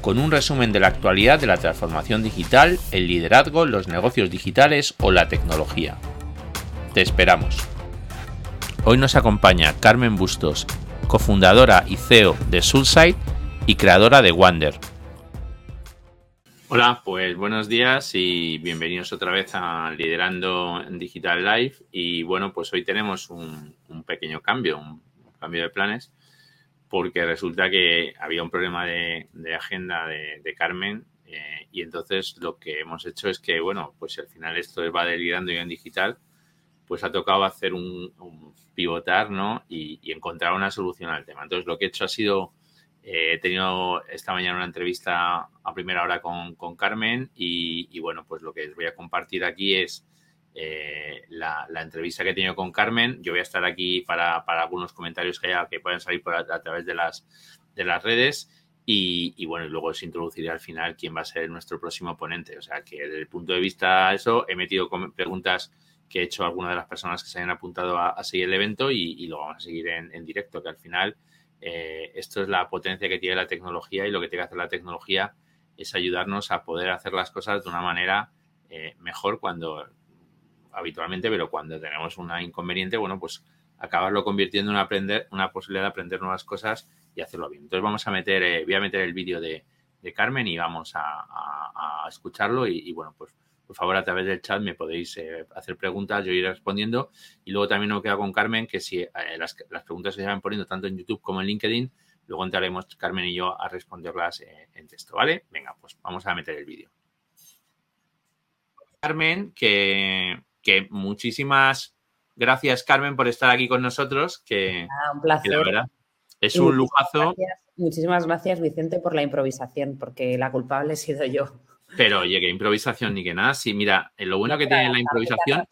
con un resumen de la actualidad de la transformación digital, el liderazgo, los negocios digitales o la tecnología. Te esperamos. Hoy nos acompaña Carmen Bustos, cofundadora y CEO de Soulside y creadora de Wander. Hola, pues buenos días y bienvenidos otra vez a Liderando en Digital Live. Y bueno, pues hoy tenemos un, un pequeño cambio, un cambio de planes porque resulta que había un problema de, agenda de, Carmen eh, y entonces lo que hemos hecho es que, bueno, pues al final esto va delirando y en digital, pues ha tocado hacer un, pivotar, ¿no? Y, encontrar una solución al tema. Entonces lo que he hecho ha sido, eh, he tenido esta mañana una entrevista a primera hora con, Carmen y, y, bueno, pues lo que os voy a compartir aquí es eh, la, entrevista que he tenido con Carmen. Yo voy a estar aquí para, algunos comentarios que haya que puedan salir a, través de las, de las redes. Y, bueno, y luego os introduciré al final quién va a ser nuestro próximo ponente. O sea que desde el punto de vista de eso, he metido preguntas que he hecho a algunas de las personas que se hayan apuntado a, seguir el evento y, lo vamos a seguir en, directo, que al final eh, esto es la potencia que tiene la tecnología y lo que tiene que hacer la tecnología es ayudarnos a poder hacer las cosas de una manera eh, mejor cuando habitualmente, pero cuando tenemos una inconveniente, bueno, pues acabarlo convirtiendo en aprender, una posibilidad de aprender nuevas cosas y hacerlo bien. Entonces vamos a meter, eh, voy a meter el vídeo de, Carmen y vamos a, escucharlo y, bueno, pues por favor a través del chat me podéis eh, hacer preguntas, yo iré respondiendo y luego también me queda con Carmen que si eh, las, preguntas se van poniendo tanto en YouTube como en LinkedIn, luego entraremos Carmen y yo a responderlas en texto, ¿vale? Venga, pues vamos a meter el vídeo. Carmen, que que muchísimas gracias, Carmen, por estar aquí con nosotros. Que, un placer. la verdad es un lujazo. muchísimas gracias, Vicente, por la improvisación, porque la culpable he sido yo. Pero oye, que improvisación ni que nada. Sí, mira, lo bueno que tiene la improvisación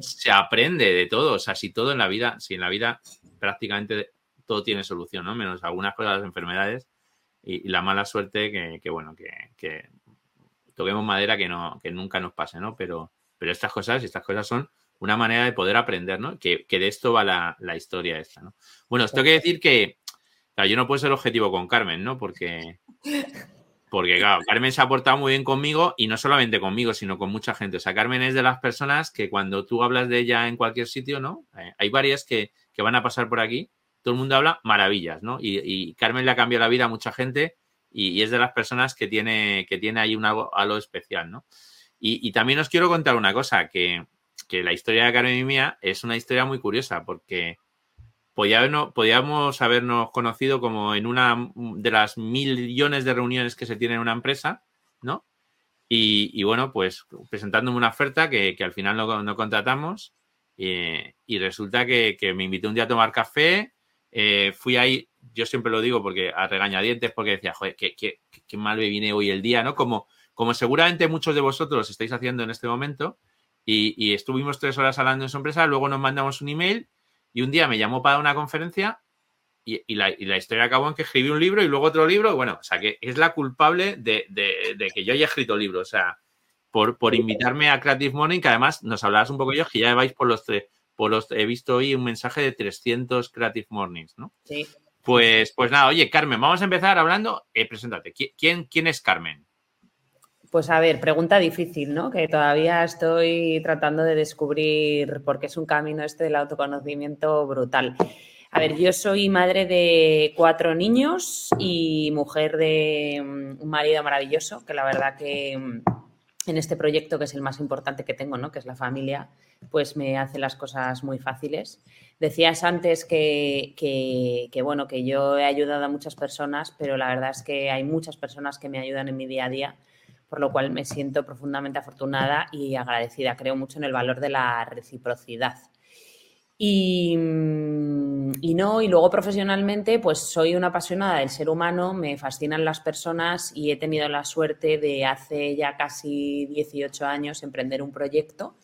se aprende de todo. O sea, si todo en la vida, si en la vida prácticamente todo tiene solución, ¿no? Menos algunas cosas, las enfermedades y, la mala suerte que, bueno, que, que, toquemos madera que no, que nunca nos pase, ¿no? Pero, pero estas cosas, estas cosas son una manera de poder aprender, ¿no? Que, de esto va la, historia esta, ¿no? Bueno, os tengo que decir que, claro, yo no puedo ser objetivo con Carmen, ¿no? Porque, porque, claro, Carmen se ha portado muy bien conmigo y no solamente conmigo, sino con mucha gente. O sea, Carmen es de las personas que cuando tú hablas de ella en cualquier sitio, ¿no? Eh, hay varias que, van a pasar por aquí, todo el mundo habla maravillas, ¿no? Y, Carmen le ha cambiado la vida a mucha gente y, es de las personas que tiene, que tiene ahí un algo especial, ¿no? Y, también os quiero contar una cosa, que, la historia de Carmen y mía es una historia muy curiosa, porque podíamos, habernos conocido como en una de las millones de reuniones que se tienen en una empresa, ¿no? Y, bueno, pues presentándome una oferta que, al final no, contratamos y resulta que, me invitó un día a tomar café, eh, fui ahí, yo siempre lo digo porque a regañadientes, porque decía, joder, qué, qué, qué mal me viene hoy el día, ¿no? Como como seguramente muchos de vosotros estáis haciendo en este momento, y, estuvimos tres horas hablando en su empresa, luego nos mandamos un email y un día me llamó para una conferencia y, la, historia acabó en que escribí un libro y luego otro libro. Bueno, o sea, que es la culpable de, que yo haya escrito libros. O sea, por, por invitarme a Creative Morning, que además nos hablabas un poco yo, que ya vais por los tres, por los, he visto hoy un mensaje de 300 Creative Mornings, ¿no? Sí. Pues, pues nada, oye, Carmen, vamos a empezar hablando, eh, preséntate, ¿quién, quién es Carmen? Pues a ver, pregunta difícil, ¿no? Que todavía estoy tratando de descubrir porque es un camino este del autoconocimiento brutal. A ver, yo soy madre de cuatro niños y mujer de mm, un marido maravilloso, que la verdad que mm, en este proyecto, que es el más importante que tengo, ¿no? Que es la familia, pues me hace las cosas muy fáciles. Decías antes que, que, bueno, que yo he ayudado a muchas personas, pero la verdad es que hay muchas personas que me ayudan en mi día a día por lo cual me siento profundamente afortunada y agradecida. Creo mucho en el valor de la reciprocidad. Y, y, no, y luego profesionalmente, pues soy una apasionada del ser humano, me fascinan las personas y he tenido la suerte de hace ya casi 18 años emprender un proyecto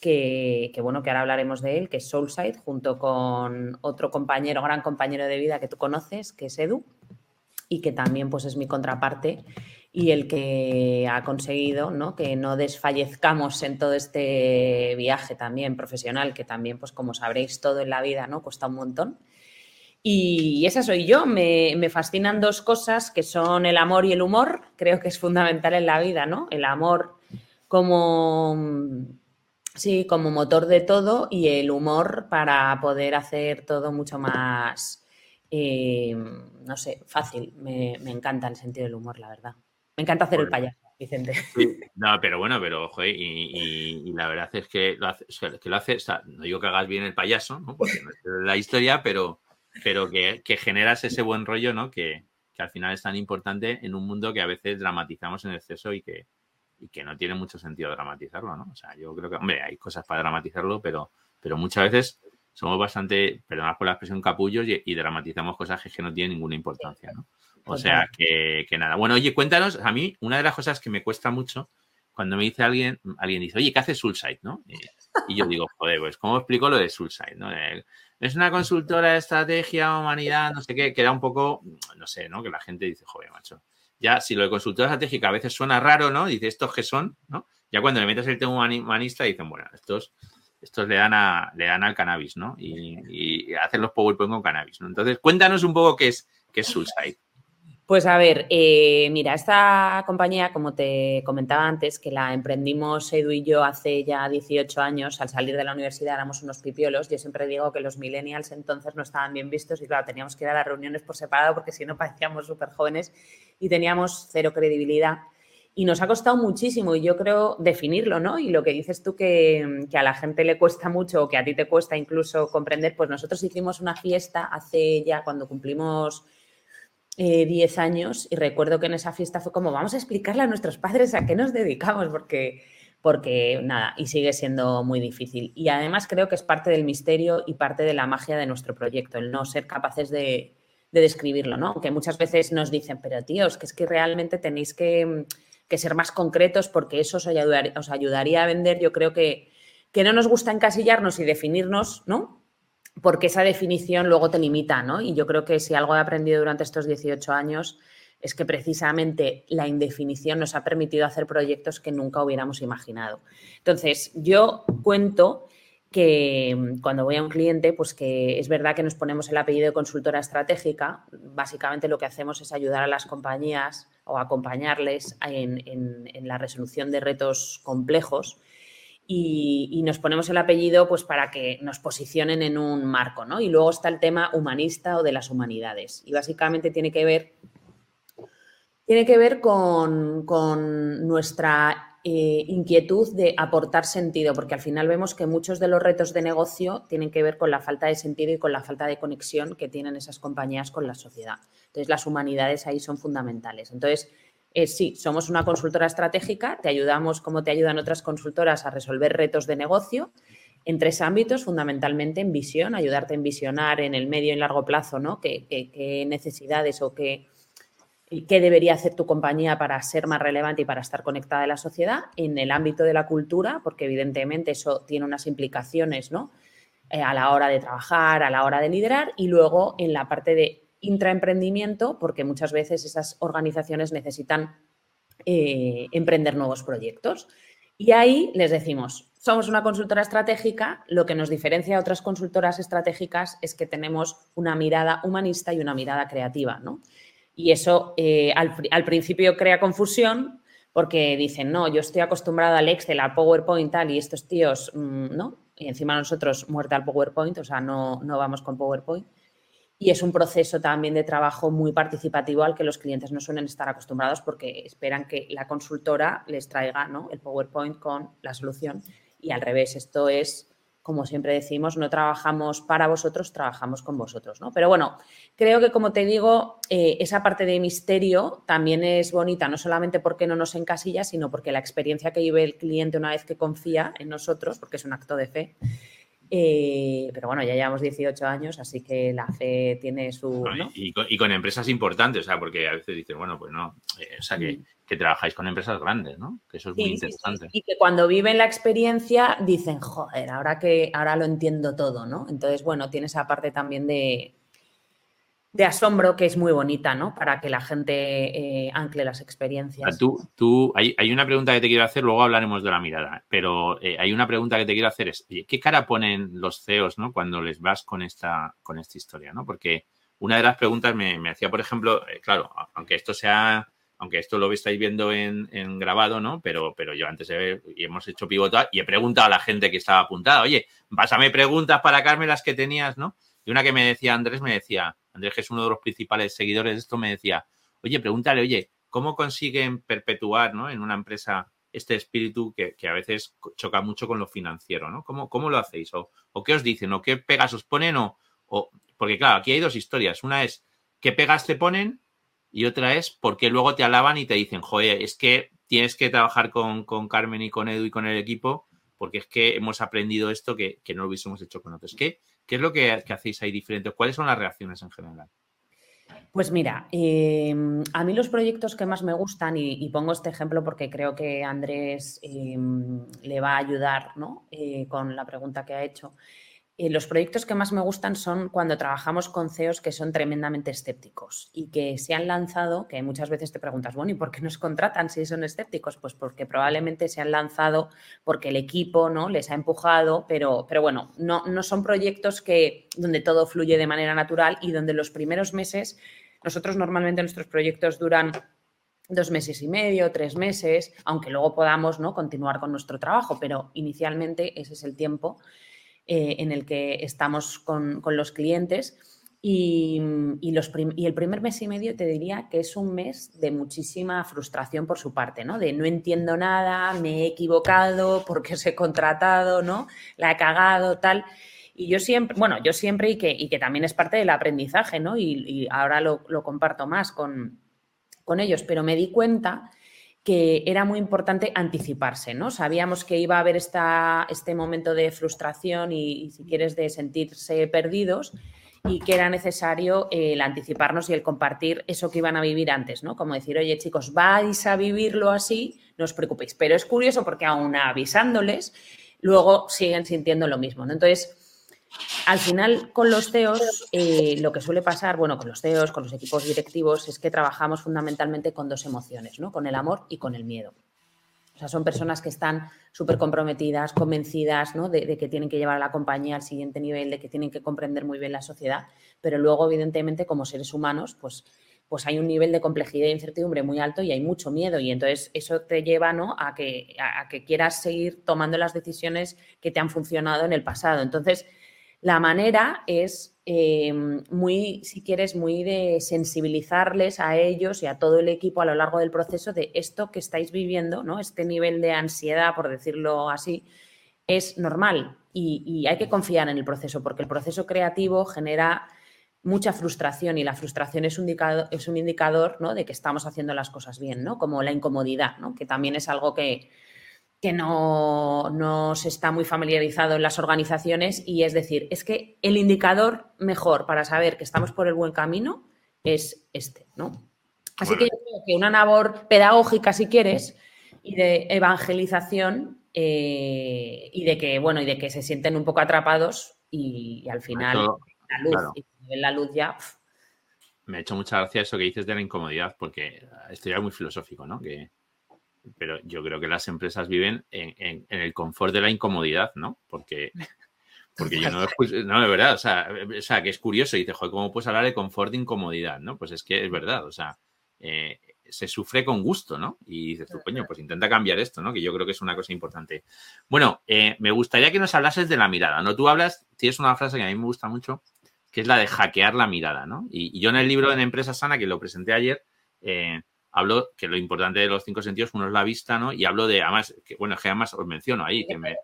que, bueno, que ahora hablaremos de él, que es Soulside, junto con otro compañero, gran compañero de vida que tú conoces, que es Edu, y que también pues es mi contraparte y el que ha conseguido ¿no? que no desfallezcamos en todo este viaje también profesional, que también, pues como sabréis, todo en la vida ¿no? cuesta un montón. Y esa soy yo, me, me, fascinan dos cosas que son el amor y el humor, creo que es fundamental en la vida, ¿no? El amor como Sí, como motor de todo y el humor para poder hacer todo mucho más, eh, no sé, fácil. Me, encanta el sentido del humor, la verdad. Me encanta hacer el payaso, Vicente. No, pero bueno, pero ojo, y, la verdad es que lo hace, que lo hace no digo que hagas bien el payaso, ¿no? porque no es la historia, pero, pero que, generas ese buen rollo, ¿no? Que, que al final es tan importante en un mundo que a veces dramatizamos en exceso y que, y que no tiene mucho sentido dramatizarlo, ¿no? O sea, yo creo que, hombre, hay cosas para dramatizarlo, pero, pero muchas veces somos bastante, perdonad por la expresión, capullos y, dramatizamos cosas que no tienen ninguna importancia, ¿no? O sea, que, nada. Bueno, oye, cuéntanos, a mí una de las cosas que me cuesta mucho cuando me dice alguien, alguien dice, oye, ¿qué hace Soulside, no? Y, yo digo, joder, pues, ¿cómo explico lo de Soulside, no? Es una consultora de estrategia, humanidad, no sé qué, que era un poco, no sé, ¿no? Que la gente dice, joder, macho, ya si lo de consultora estratégica a veces suena raro, ¿no? Dice, ¿estos qué son? ¿no? Ya cuando le metes el tema humanista dicen, bueno, estos, estos le dan a, le dan al cannabis, ¿no? Y, hacen los PowerPoint con cannabis, ¿no? Entonces, cuéntanos un poco qué es, qué es Soulside. Pues a ver, eh, mira, esta compañía, como te comentaba antes, que la emprendimos Edu y yo hace ya 18 años, al salir de la universidad éramos unos pipiolos, yo siempre digo que los millennials entonces no estaban bien vistos y claro, teníamos que ir a las reuniones por separado porque si no parecíamos súper jóvenes y teníamos cero credibilidad. Y nos ha costado muchísimo y yo creo definirlo, ¿no? Y lo que dices tú que, que a la gente le cuesta mucho o que a ti te cuesta incluso comprender, pues nosotros hicimos una fiesta hace ya cuando cumplimos 10 eh, años y recuerdo que en esa fiesta fue como, vamos a explicarle a nuestros padres a qué nos dedicamos, porque, porque nada, y sigue siendo muy difícil. Y además creo que es parte del misterio y parte de la magia de nuestro proyecto, el no ser capaces de, describirlo, ¿no? Que muchas veces nos dicen, pero tíos, que es que realmente tenéis que, ser más concretos porque eso os, os ayudaría a vender. Yo creo que, que no nos gusta encasillarnos y definirnos, ¿no? Porque esa definición luego te limita, ¿no? Y yo creo que si algo he aprendido durante estos 18 años es que precisamente la indefinición nos ha permitido hacer proyectos que nunca hubiéramos imaginado. Entonces, yo cuento que mm, cuando voy a un cliente, pues que es verdad que nos ponemos el apellido de consultora estratégica. Básicamente lo que hacemos es ayudar a las compañías o acompañarles en, en la resolución de retos complejos y, nos ponemos el apellido pues para que nos posicionen en un marco, ¿no? Y luego está el tema humanista o de las humanidades. Y básicamente tiene que ver, tiene que ver con, nuestra eh, inquietud de aportar sentido, porque al final vemos que muchos de los retos de negocio tienen que ver con la falta de sentido y con la falta de conexión que tienen esas compañías con la sociedad. Entonces, las humanidades ahí son fundamentales. Entonces, sí, somos una consultora estratégica, te ayudamos como te ayudan otras consultoras a resolver retos de negocio en tres ámbitos, fundamentalmente en visión, ayudarte en visionar en el medio y largo plazo, ¿no? ¿Qué, necesidades o qué, qué debería hacer tu compañía para ser más relevante y para estar conectada a la sociedad? En el ámbito de la cultura, porque evidentemente eso tiene unas implicaciones, ¿no? Eh, a la hora de trabajar, a la hora de liderar y luego en la parte de intraemprendimiento, porque muchas veces esas organizaciones necesitan eh, emprender nuevos proyectos. Y ahí les decimos, somos una consultora estratégica, lo que nos diferencia a otras consultoras estratégicas es que tenemos una mirada humanista y una mirada creativa, ¿no? Y eso eh, al, principio crea confusión porque dicen, no, yo estoy acostumbrado al Excel, al PowerPoint, tal, y estos tíos, mm, ¿no? Y encima nosotros muerte al PowerPoint, o sea, no, no vamos con PowerPoint y es un proceso también de trabajo muy participativo al que los clientes no suelen estar acostumbrados porque esperan que la consultora les traiga ¿no? el PowerPoint con la solución y al revés, esto es, como siempre decimos, no trabajamos para vosotros, trabajamos con vosotros. ¿no? Pero bueno, creo que como te digo, eh, esa parte de misterio también es bonita, no solamente porque no nos encasilla, sino porque la experiencia que vive el cliente una vez que confía en nosotros, porque es un acto de fe, Eh, pero bueno, ya llevamos 18 años, así que la fe tiene su... Y, con, empresas importantes, o sea, porque a veces dicen, bueno, pues no, eh, o sea, que, mm. que, trabajáis con empresas grandes, ¿no? Que eso es muy interesante. y que cuando viven la experiencia dicen, joder, ahora que ahora lo entiendo todo, ¿no? Entonces, bueno, tiene esa parte también de, de asombro que es muy bonita, ¿no? Para que la gente eh, ancle las experiencias. Tú, tú, hay, una pregunta que te quiero hacer, luego hablaremos de la mirada, pero eh, hay una pregunta que te quiero hacer es, ¿qué cara ponen los CEOs, ¿no? Cuando les vas con esta, con esta historia, ¿no? Porque una de las preguntas me, hacía, por ejemplo, eh, claro, aunque esto sea, aunque esto lo estáis viendo en, grabado, ¿no? Pero, pero yo antes he, y hemos hecho pivotar y he preguntado a la gente que estaba apuntada, oye, pásame preguntas para Carmen las que tenías, ¿no? Y una que me decía Andrés, me decía, Andrés, que es uno de los principales seguidores de esto, me decía, oye, pregúntale, oye, ¿cómo consiguen perpetuar ¿no? en una empresa este espíritu que, a veces choca mucho con lo financiero, ¿no? ¿Cómo, cómo lo hacéis? O, qué os dicen? ¿O qué pegas os ponen? O, porque claro, aquí hay dos historias. Una es qué pegas te ponen y otra es porque luego te alaban y te dicen, joder, es que tienes que trabajar con, Carmen y con Edu y con el equipo porque es que hemos aprendido esto que, no lo hubiésemos hecho con otros. ¿Qué, ¿Qué es lo que, hacéis ahí diferente? ¿Cuáles son las reacciones en general? Pues mira, em, a mí los proyectos que más me gustan, y, pongo este ejemplo porque creo que Andrés em, le va a ayudar eh, con la pregunta que ha hecho, eh, los proyectos que más me gustan son cuando trabajamos con CEOs que son tremendamente escépticos y que se han lanzado, que muchas veces te preguntas, bueno, ¿y por qué nos contratan si son escépticos? Pues porque probablemente se han lanzado porque el equipo ¿no? les ha empujado, pero, pero bueno, no, no son proyectos que, donde todo fluye de manera natural y donde los primeros meses, nosotros normalmente nuestros proyectos duran dos meses y medio, tres meses, aunque luego podamos ¿no? continuar con nuestro trabajo, pero inicialmente ese es el tiempo eh, en el que estamos con, los clientes. Y, los y, el primer mes y medio te diría que es un mes de muchísima frustración por su parte, ¿no? De no entiendo nada, me he equivocado, porque os he contratado, ¿no? La he cagado, tal. Y yo siempre, bueno, yo siempre y que, y que también es parte del aprendizaje, ¿no? Y, ahora lo, lo, comparto más con, con ellos, pero me di cuenta que era muy importante anticiparse, ¿no? Sabíamos que iba a haber esta, este momento de frustración y, si quieres, de sentirse perdidos y que era necesario el anticiparnos y el compartir eso que iban a vivir antes, ¿no? Como decir, oye, chicos, vais a vivirlo así, no os preocupéis. Pero es curioso porque aún avisándoles, luego siguen sintiendo lo mismo, ¿no? Entonces, al final, con los CEOs, eh, lo que suele pasar, bueno, con los CEOs, con los equipos directivos, es que trabajamos fundamentalmente con dos emociones, ¿no? Con el amor y con el miedo. O sea, son personas que están súper comprometidas, convencidas ¿no? de, que tienen que llevar a la compañía al siguiente nivel, de que tienen que comprender muy bien la sociedad, pero luego, evidentemente, como seres humanos, pues, pues hay un nivel de complejidad e incertidumbre muy alto y hay mucho miedo. Y entonces eso te lleva ¿no? a, que, a que quieras seguir tomando las decisiones que te han funcionado en el pasado. Entonces, la manera es eh, muy, si quieres, muy de sensibilizarles a ellos y a todo el equipo a lo largo del proceso de esto que estáis viviendo, ¿no? Este nivel de ansiedad, por decirlo así, es normal y, hay que confiar en el proceso porque el proceso creativo genera mucha frustración y la frustración es un indicador, es un indicador ¿no? de que estamos haciendo las cosas bien, ¿no? Como la incomodidad, ¿no? Que también es algo que, que no, se está muy familiarizado en las organizaciones y es decir, es que el indicador mejor para saber que estamos por el buen camino es este, ¿no? Así que yo creo que una labor pedagógica, si quieres, y de evangelización eh, y de que, bueno, y de que se sienten un poco atrapados y, al final la luz, y la luz ya... Me ha hecho mucha gracia eso que dices de la incomodidad, porque esto ya es muy filosófico, ¿no? Que, pero yo creo que las empresas viven en, el confort de la incomodidad, ¿no? Porque, porque yo no, no, de verdad, o sea, o sea, que es curioso, y dice, joder, ¿cómo puedes hablar de confort de incomodidad, no? Pues es que es verdad, o sea, eh, se sufre con gusto, ¿no? Y dices tú, coño, pues intenta cambiar esto, ¿no? Que yo creo que es una cosa importante. Bueno, eh, me gustaría que nos hablases de la mirada, ¿no? Tú hablas, tienes una frase que a mí me gusta mucho, que es la de hackear la mirada, ¿no? Y, yo en el libro de Empresa Sana, que lo presenté ayer, eh, hablo que lo importante de los cinco sentidos, uno es la vista, ¿no? Y hablo de, además, que, bueno, que además os menciono ahí, que me,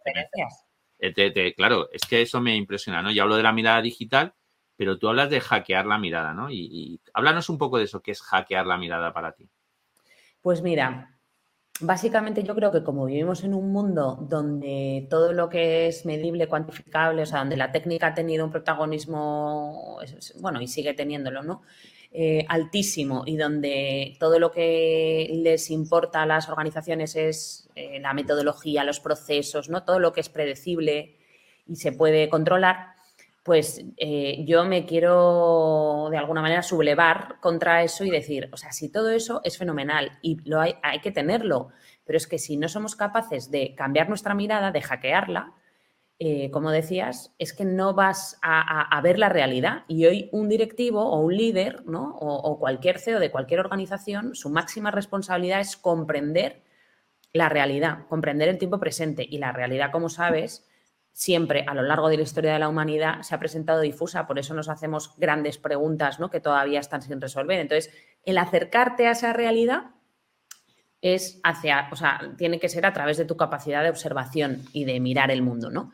eh, claro, es que eso me impresiona, ¿no? Y hablo de la mirada digital, pero tú hablas de hackear la mirada, ¿no? Y, háblanos un poco de eso, ¿qué es hackear la mirada para ti? Pues mira, básicamente yo creo que como vivimos en un mundo donde todo lo que es medible, cuantificable, o sea, donde la técnica ha tenido un protagonismo, bueno, y sigue teniéndolo, ¿no? Eh, altísimo y donde todo lo que les importa a las organizaciones es eh, la metodología, los procesos, ¿no? Todo lo que es predecible y se puede controlar, pues eh, yo me quiero de alguna manera sublevar contra eso y decir, o sea, si todo eso es fenomenal y lo hay, hay que tenerlo, pero es que si no somos capaces de cambiar nuestra mirada, de hackearla, eh, como decías, es que no vas a, ver la realidad. Y hoy un directivo o un líder, ¿no? O, o, cualquier CEO de cualquier organización, su máxima responsabilidad es comprender la realidad, comprender el tiempo presente. Y la realidad, como sabes, siempre a lo largo de la historia de la humanidad se ha presentado difusa, por eso nos hacemos grandes preguntas ¿no? que todavía están sin resolver. Entonces, el acercarte a esa realidad es hacia, o sea, tiene que ser a través de tu capacidad de observación y de mirar el mundo, ¿no?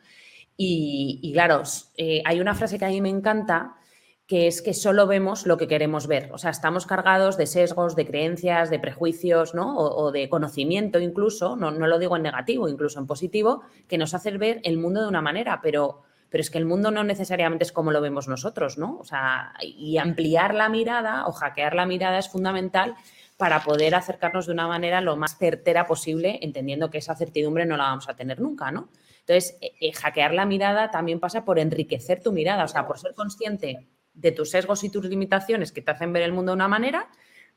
Y, claro, eh, hay una frase que a mí me encanta, que es que solo vemos lo que queremos ver. O sea, estamos cargados de sesgos, de creencias, de prejuicios, ¿no? O, de conocimiento incluso, no, no, lo digo en negativo, incluso en positivo, que nos hace ver el mundo de una manera, pero, pero es que el mundo no necesariamente es como lo vemos nosotros, ¿no? O sea, y ampliar la mirada o hackear la mirada es fundamental para poder acercarnos de una manera lo más certera posible, entendiendo que esa certidumbre no la vamos a tener nunca, ¿no? Entonces, eh, eh, hackear la mirada también pasa por enriquecer tu mirada, o sea, por ser consciente de tus sesgos y tus limitaciones que te hacen ver el mundo de una manera,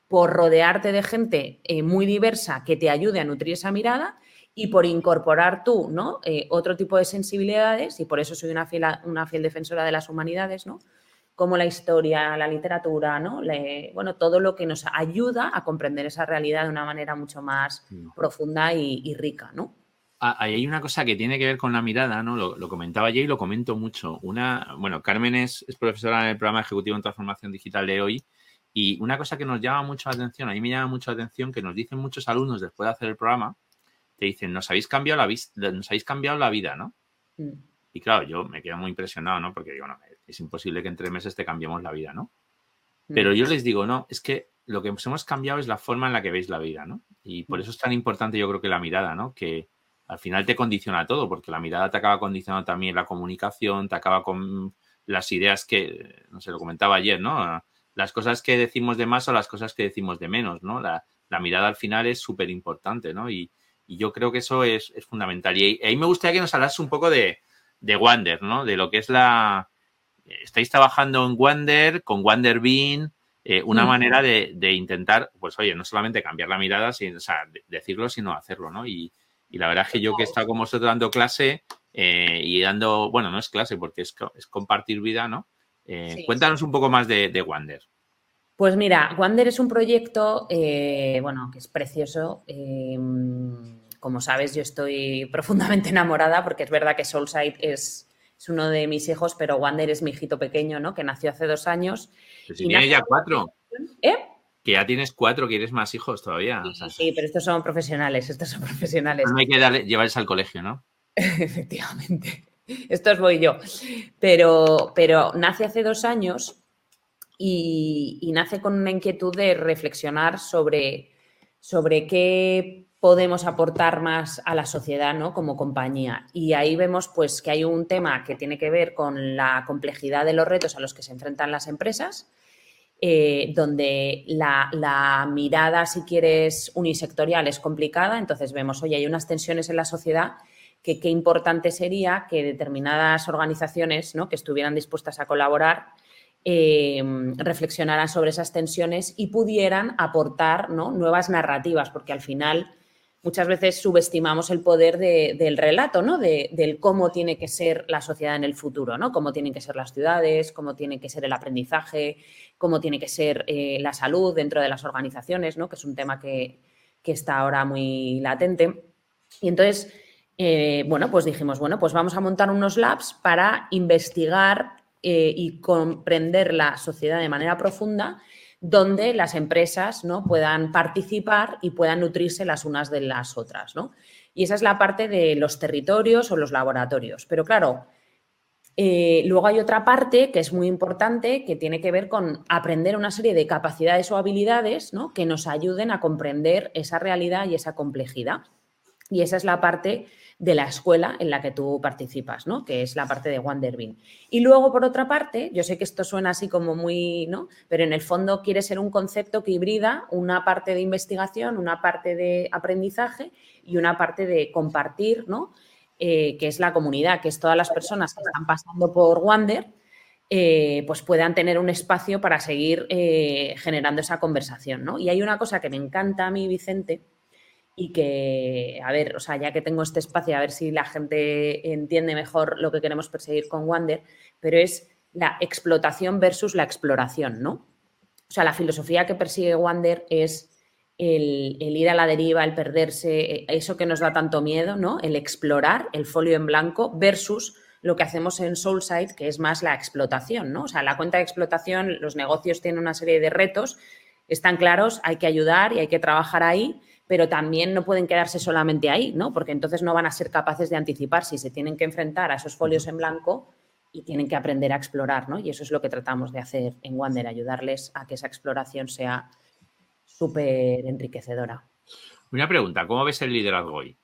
por rodearte de gente eh, muy diversa que te ayude a nutrir esa mirada y por incorporar tú ¿no? Eh, otro tipo de sensibilidades, y por eso soy una fiel, una fiel defensora de las humanidades, ¿no? como la historia, la literatura, ¿no? bueno, todo lo que nos ayuda a comprender esa realidad de una manera mucho más mm. profunda y, y rica. ¿no? Hay una cosa que tiene que ver con la mirada, ¿no? Lo, comentaba yo y lo comento mucho. Una, bueno, Carmen es, profesora en el programa ejecutivo en transformación digital de hoy y una cosa que nos llama mucho la atención, a mí me llama mucho la atención, que nos dicen muchos alumnos después de hacer el programa, te dicen, nos habéis cambiado la, nos habéis cambiado la vida, ¿no? Mm. Y claro, yo me quedo muy impresionado, ¿no? Porque digo, no, es imposible que en tres meses te cambiemos la vida, ¿no? Mm. Pero yo les digo, no, es que lo que hemos cambiado es la forma en la que veis la vida, ¿no? Y por mm. eso es tan importante yo creo que la mirada, ¿no? Que, al final te condiciona todo, porque la mirada te acaba condicionando también la comunicación, te acaba con las ideas que, no sé, lo comentaba ayer, ¿no? Las cosas que decimos de más o las cosas que decimos de menos, ¿no? La, mirada al final es súper importante, ¿no? Y, yo creo que eso es, fundamental. Y ahí me gustaría que nos hablas un poco de, de Wander, ¿no? De lo que es la... Estáis trabajando en Wander, con Wander Bean, eh, una manera de, intentar, pues oye, no solamente cambiar la mirada, sin, o sea, decirlo, sino hacerlo, ¿no? Y, y la verdad es que yo que he estado con vosotros dando clase eh, y dando, bueno, no es clase porque es, compartir vida, ¿no? Eh, cuéntanos un poco más de, Wander. Pues mira, Wander es un proyecto, eh, bueno, que es precioso. como sabes, yo estoy profundamente enamorada porque es verdad que Soulside es, es uno de mis hijos, pero Wander es mi hijito pequeño, ¿no? Que nació hace dos años. Pues si tiene ya cuatro. ¿Eh? Que ya tienes cuatro, quieres más hijos todavía. Sí, pero estos son profesionales, estos son profesionales. No hay que darle, llevarles al colegio, ¿no? Efectivamente. Estos voy yo. Pero, pero nace hace dos años y, nace con una inquietud de reflexionar sobre, sobre qué podemos aportar más a la sociedad ¿no? como compañía. Y ahí vemos pues, que hay un tema que tiene que ver con la complejidad de los retos a los que se enfrentan las empresas eh, donde la, mirada, si quieres, unisectorial es complicada, entonces vemos, oye, hay unas tensiones en la sociedad que qué importante sería que determinadas organizaciones ¿no? que estuvieran dispuestas a colaborar eh, reflexionaran sobre esas tensiones y pudieran aportar nuevas narrativas, porque al final muchas veces subestimamos el poder del relato, ¿no? De, del cómo tiene que ser la sociedad en el futuro, ¿no? Cómo tienen que ser las ciudades, cómo tiene que ser el aprendizaje, cómo tiene que ser eh, la salud dentro de las organizaciones, ¿no? Que es un tema que, está ahora muy latente. Y entonces, eh, bueno, pues dijimos, bueno, pues vamos a montar unos labs para investigar eh, y comprender la sociedad de manera profunda donde las empresas ¿no? puedan participar y puedan nutrirse las unas de las otras. ¿no? Y esa es la parte de los territorios o los laboratorios. Pero claro, Eh, luego hay otra parte que es muy importante que tiene que ver con aprender una serie de capacidades o habilidades ¿no? que nos ayuden a comprender esa realidad y esa complejidad. Y esa es la parte de la escuela en la que tú participas, ¿no? Que es la parte de Wanderbin. Y luego, por otra parte, yo sé que esto suena así como muy, ¿no? Pero en el fondo quiere ser un concepto que hibrida una parte de investigación, una parte de aprendizaje y una parte de compartir, ¿no? Eh, que es la comunidad, que es todas las personas que están pasando por Wander, eh, pues puedan tener un espacio para seguir eh, generando esa conversación, ¿no? Y hay una cosa que me encanta a mí, Vicente, y que, a ver, o sea, ya que tengo este espacio, a ver si la gente entiende mejor lo que queremos perseguir con Wander, pero es la explotación versus la exploración, ¿no? O sea, la filosofía que persigue Wander es el, ir a la deriva, el perderse, eh, eso que nos da tanto miedo, ¿no? El explorar, el folio en blanco, versus lo que hacemos en Soulside, que es más la explotación, ¿no? O sea, la cuenta de explotación, los negocios tienen una serie de retos, están claros, hay que ayudar y hay que trabajar ahí, pero también no pueden quedarse solamente ahí, ¿no? Porque entonces no van a ser capaces de anticipar si se tienen que enfrentar a esos folios en blanco y tienen que aprender a explorar, ¿no? Y eso es lo que tratamos de hacer en Wander, ayudarles a que esa exploración sea súper enriquecedora. Una pregunta, ¿cómo ves el liderazgo hoy?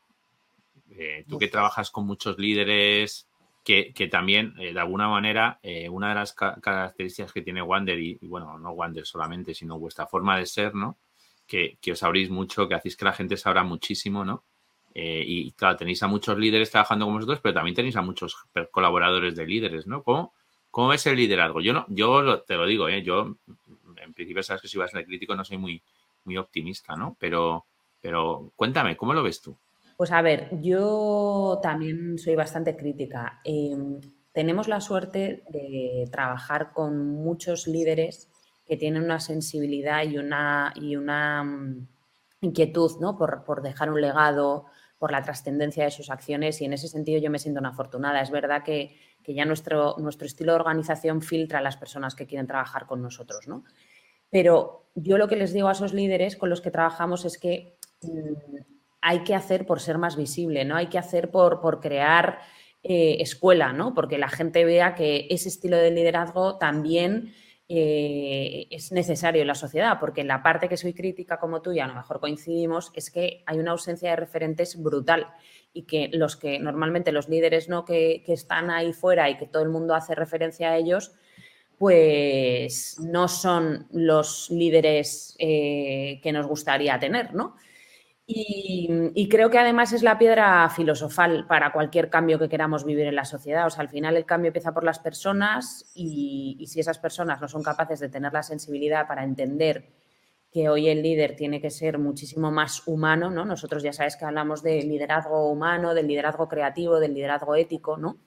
Eh, tú que trabajas con muchos líderes, que, también, eh, de alguna manera, eh, una de las características que tiene Wander, y, bueno, no Wander solamente, sino vuestra forma de ser, ¿no? Que, os abrís mucho, que hacéis que la gente se abra muchísimo, ¿no? y claro, tenéis a muchos líderes trabajando con vosotros, pero también tenéis a muchos colaboradores de líderes, ¿no? ¿Cómo, cómo ves el liderazgo? Yo no, yo te lo digo, yo en principio sabes que si vas a ser crítico no soy muy, muy optimista, ¿no? Pero, pero cuéntame, ¿cómo lo ves tú? Pues a ver, yo también soy bastante crítica. Em, tenemos la suerte de trabajar con muchos líderes que tienen una sensibilidad y una, y una mm, inquietud ¿no? por, por, dejar un legado, por la trascendencia de sus acciones y en ese sentido yo me siento una afortunada. Es verdad que, que, ya nuestro, nuestro estilo de organización filtra a las personas que quieren trabajar con nosotros. ¿no? Pero yo lo que les digo a esos líderes con los que trabajamos es que mm, hay que hacer por ser más visible, ¿no? Hay que hacer por, por crear eh, escuela, ¿no? Porque la gente vea que ese estilo de liderazgo también eh, es necesario en la sociedad, porque la parte que soy crítica como tú y a lo mejor coincidimos, es que hay una ausencia de referentes brutal y que los que normalmente los líderes ¿no? que, que están ahí fuera y que todo el mundo hace referencia a ellos, pues no son los líderes eh, que nos gustaría tener, ¿no? Y, creo que además es la piedra filosofal para cualquier cambio que queramos vivir en la sociedad. O sea, al final el cambio empieza por las personas y, si esas personas no son capaces de tener la sensibilidad para entender que hoy el líder tiene que ser muchísimo más humano, ¿no? Nosotros ya sabes que hablamos de liderazgo humano, del liderazgo creativo, del liderazgo ético, ¿no?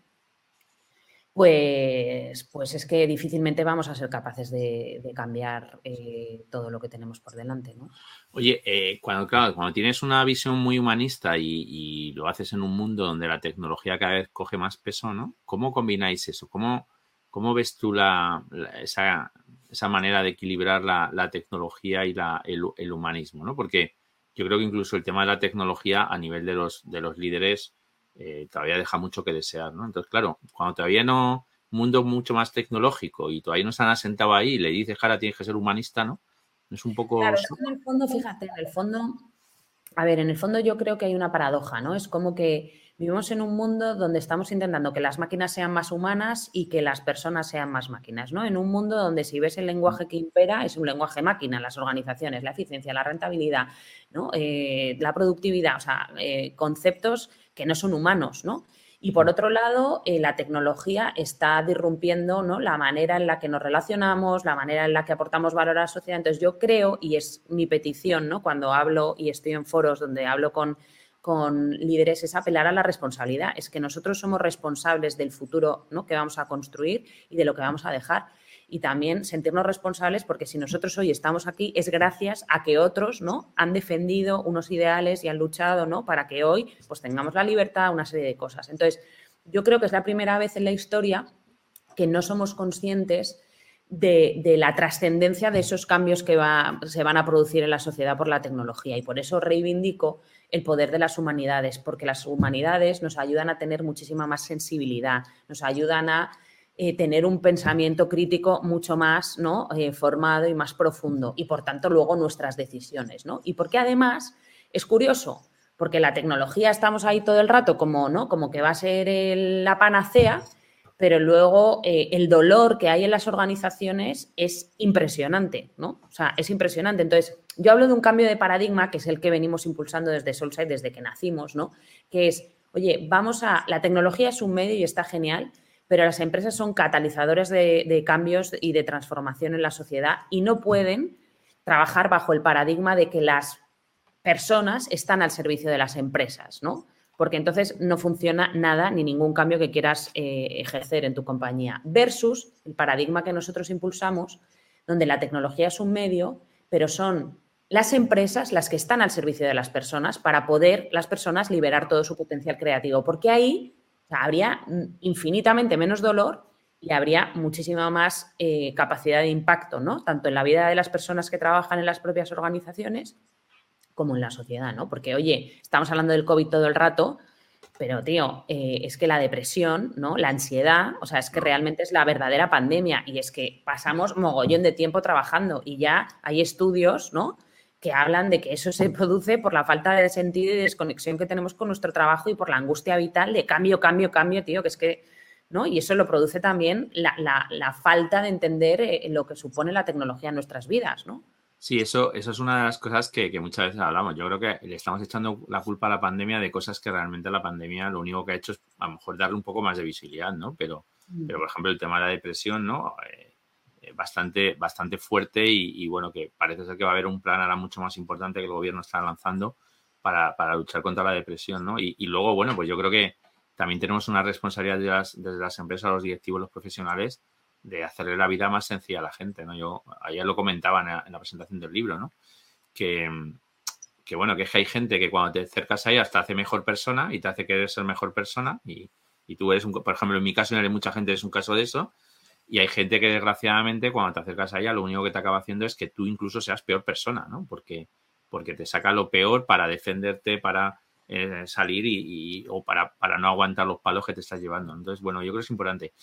Pues, pues es que difícilmente vamos a ser capaces de, cambiar eh, todo lo que tenemos por delante, ¿no? Oye, eh, cuando, cuando tienes una visión muy humanista y, lo haces en un mundo donde la tecnología cada vez coge más peso, ¿no? ¿Cómo combináis eso? ¿Cómo, cómo ves tú la, esa, esa, manera de equilibrar la, tecnología y el, el, humanismo, ¿no? Porque yo creo que incluso el tema de la tecnología a nivel de los, de los líderes eh, todavía deja mucho que desear, ¿no? Entonces, claro, cuando todavía no, mundo mucho más tecnológico y todavía no se han asentado ahí, le dices, cara, tienes que ser humanista, ¿no? Es un poco... Claro, en el fondo, fíjate, en el fondo, a ver, en el fondo yo creo que hay una paradoja, ¿no? Es como que vivimos en un mundo donde estamos intentando que las máquinas sean más humanas y que las personas sean más máquinas, ¿no? En un mundo donde si ves el lenguaje que impera es un lenguaje máquina, las organizaciones, la eficiencia, la rentabilidad, ¿no? Eh, la productividad, o sea, eh, conceptos que no son humanos, ¿no? Y por otro lado, eh, la tecnología está disrumpiendo ¿no? la manera en la que nos relacionamos, la manera en la que aportamos valor a la sociedad. Entonces, yo creo, y es mi petición, ¿no? cuando hablo y estoy en foros donde hablo con, con líderes, es apelar a la responsabilidad. Es que nosotros somos responsables del futuro ¿no? que vamos a construir y de lo que vamos a dejar y también sentirnos responsables porque si nosotros hoy estamos aquí es gracias a que otros ¿no? han defendido unos ideales y han luchado ¿no? para que hoy pues, tengamos la libertad, una serie de cosas. Entonces, yo creo que es la primera vez en la historia que no somos conscientes de, la trascendencia de esos cambios que se van a producir en la sociedad por la tecnología. Y por eso reivindico el poder de las humanidades, porque las humanidades nos ayudan a tener muchísima más sensibilidad, nos ayudan a eh, tener un pensamiento crítico mucho más ¿no? Eh, formado y más profundo, y por tanto luego nuestras decisiones. ¿no? Y porque además es curioso, porque la tecnología estamos ahí todo el rato como, ¿no? como que va a ser la panacea, pero luego eh, el dolor que hay en las organizaciones es impresionante, ¿no? O sea, es impresionante. Entonces, yo hablo de un cambio de paradigma, que es el que venimos impulsando desde Solside, desde que nacimos, ¿no? Que es, oye, vamos a, la tecnología es un medio y está genial, pero las empresas son catalizadores de, cambios y de transformación en la sociedad y no pueden trabajar bajo el paradigma de que las personas están al servicio de las empresas, ¿no? porque entonces no funciona nada ni ningún cambio que quieras eh, ejercer en tu compañía. Versus el paradigma que nosotros impulsamos, donde la tecnología es un medio, pero son las empresas las que están al servicio de las personas para poder las personas liberar todo su potencial creativo, porque ahí habría infinitamente menos dolor y habría muchísima más eh, capacidad de impacto, ¿no? Tanto en la vida de las personas que trabajan en las propias organizaciones como en la sociedad, ¿no? Porque, oye, estamos hablando del COVID todo el rato, pero, tío, eh, es que la depresión, ¿no? La ansiedad, o sea, es que realmente es la verdadera pandemia y es que pasamos mogollón de tiempo trabajando y ya hay estudios, ¿no? Que hablan de que eso se produce por la falta de sentido y desconexión que tenemos con nuestro trabajo y por la angustia vital de cambio, cambio, cambio, tío, que es que, ¿no? Y eso lo produce también la, falta de entender eh, lo que supone la tecnología en nuestras vidas, ¿no? Sí, eso, eso es una de las cosas que, muchas veces hablamos. Yo creo que le estamos echando la culpa a la pandemia de cosas que realmente la pandemia lo único que ha hecho es a lo mejor darle un poco más de visibilidad, ¿no? Pero, mm. pero por ejemplo, el tema de la depresión, ¿no? Eh, bastante, bastante fuerte y, bueno, que parece ser que va a haber un plan ahora mucho más importante que el gobierno está lanzando para, luchar contra la depresión, ¿no? Y, luego, bueno, pues yo creo que también tenemos una responsabilidad desde las empresas, los directivos, los profesionales, de hacerle la vida más sencilla a la gente, ¿no? Yo ayer lo comentaba en la, presentación del libro, ¿no? Que, que, bueno, que hay gente que cuando te acercas a ella te hace mejor persona y te hace querer ser mejor persona y, y tú eres, un, por ejemplo, en mi caso, en mucha gente es un caso de eso, y hay gente que desgraciadamente cuando te acercas a ella lo único que te acaba haciendo es que tú incluso seas peor persona, ¿no? Porque, porque te saca lo peor para defenderte, para eh, salir y, o para, para no aguantar los palos que te estás llevando. Entonces, bueno, yo creo que es importante.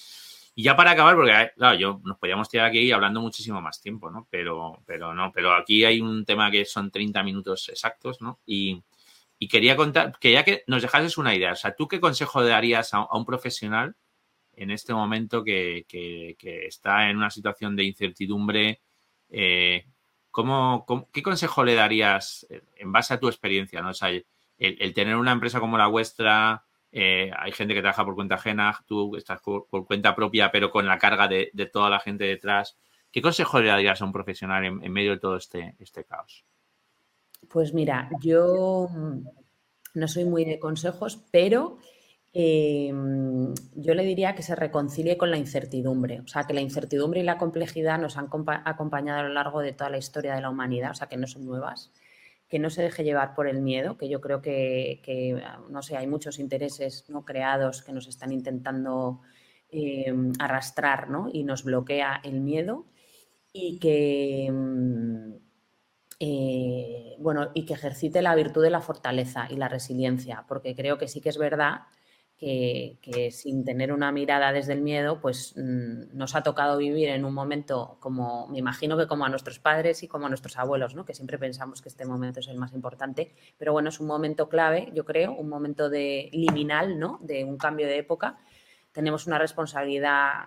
Y ya para acabar, porque claro, yo nos podríamos tirar aquí hablando muchísimo más tiempo, ¿no? Pero, pero no, pero aquí hay un tema que son 30 minutos exactos, ¿no? Y, quería contar, que ya que nos dejases una idea, o sea, ¿tú qué consejo darías a, un profesional en este momento que, está en una situación de incertidumbre? Eh, qué consejo le darías en base a tu experiencia, ¿no? O sea, el tener una empresa como la vuestra, eh, hay gente que trabaja por cuenta ajena, tú estás por, cuenta propia, pero con la carga de, toda la gente detrás. ¿Qué consejo le darías a un profesional en, medio de todo este, este caos? Pues mira, yo no soy muy de consejos, pero em, yo le diría que se reconcilie con la incertidumbre. O sea, que la incertidumbre y la complejidad nos han acompañado a lo largo de toda la historia de la humanidad, o sea, que no son nuevas que no se deje llevar por el miedo, que yo creo que, no sé, hay muchos intereses no creados que nos están intentando eh, arrastrar ¿no? y nos bloquea el miedo y que, mm, eh, bueno, y que ejercite la virtud de la fortaleza y la resiliencia, porque creo que sí que es verdad que, sin tener una mirada desde el miedo, pues mm, nos ha tocado vivir en un momento como, me imagino que como a nuestros padres y como a nuestros abuelos, ¿no? que siempre pensamos que este momento es el más importante, pero bueno, es un momento clave, yo creo, un momento de liminal, ¿no? de un cambio de época. Tenemos una responsabilidad,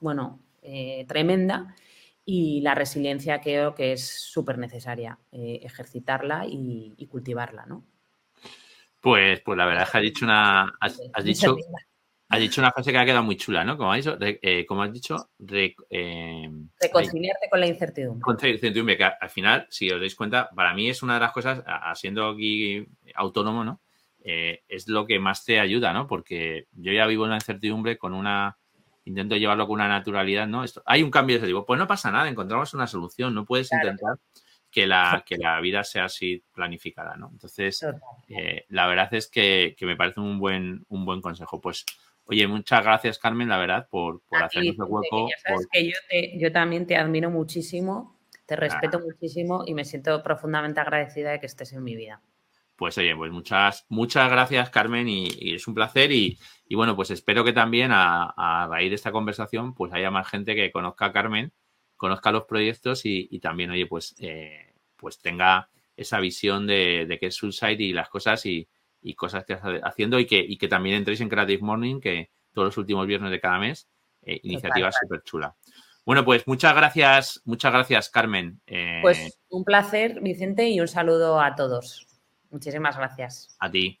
bueno, eh, tremenda y la resiliencia creo que es súper necesaria, eh, ejercitarla y, y cultivarla, ¿no? Pues, pues la verdad es que has dicho una. Has, dicho, has dicho una frase que ha quedado muy chula, ¿no? Como has dicho, eh, como has dicho eh, reconciliarte con la incertidumbre. Con la incertidumbre, que al final, si os dais cuenta, para mí es una de las cosas, siendo aquí autónomo, ¿no? Eh, es lo que más te ayuda, ¿no? Porque yo ya vivo en la incertidumbre con una. Intento llevarlo con una naturalidad, ¿no? Esto, hay un cambio de ese tipo. Pues no pasa nada, encontramos una solución. No puedes intentar que la, que la vida sea así planificada, ¿no? Entonces, eh, la verdad es que, me parece un buen, un buen consejo. Pues, Oye, muchas gracias, Carmen, la verdad, por, por hacernos el hueco. sabes que yo, también te admiro muchísimo, te respeto muchísimo y me siento profundamente agradecida de que estés en mi vida. Pues oye, pues muchas, muchas gracias, Carmen, y, es un placer. Y, bueno, pues espero que también a, raíz de esta conversación, pues haya más gente que conozca a Carmen, conozca los proyectos y, también, oye, pues, eh, pues tenga esa visión de, de qué es Suicide y las cosas y, y cosas que estás haciendo y que, y que también entréis en Creative Morning, que todos los últimos viernes de cada mes, eh, iniciativa súper chula. Bueno, pues muchas gracias, muchas gracias, Carmen. Eh, pues un placer, Vicente, y un saludo a todos. Muchísimas gracias. A ti.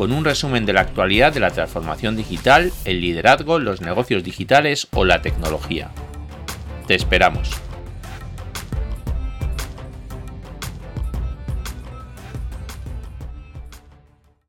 con un resumen de la actualidad de la transformación digital, el liderazgo, los negocios digitales o la tecnología. Te esperamos.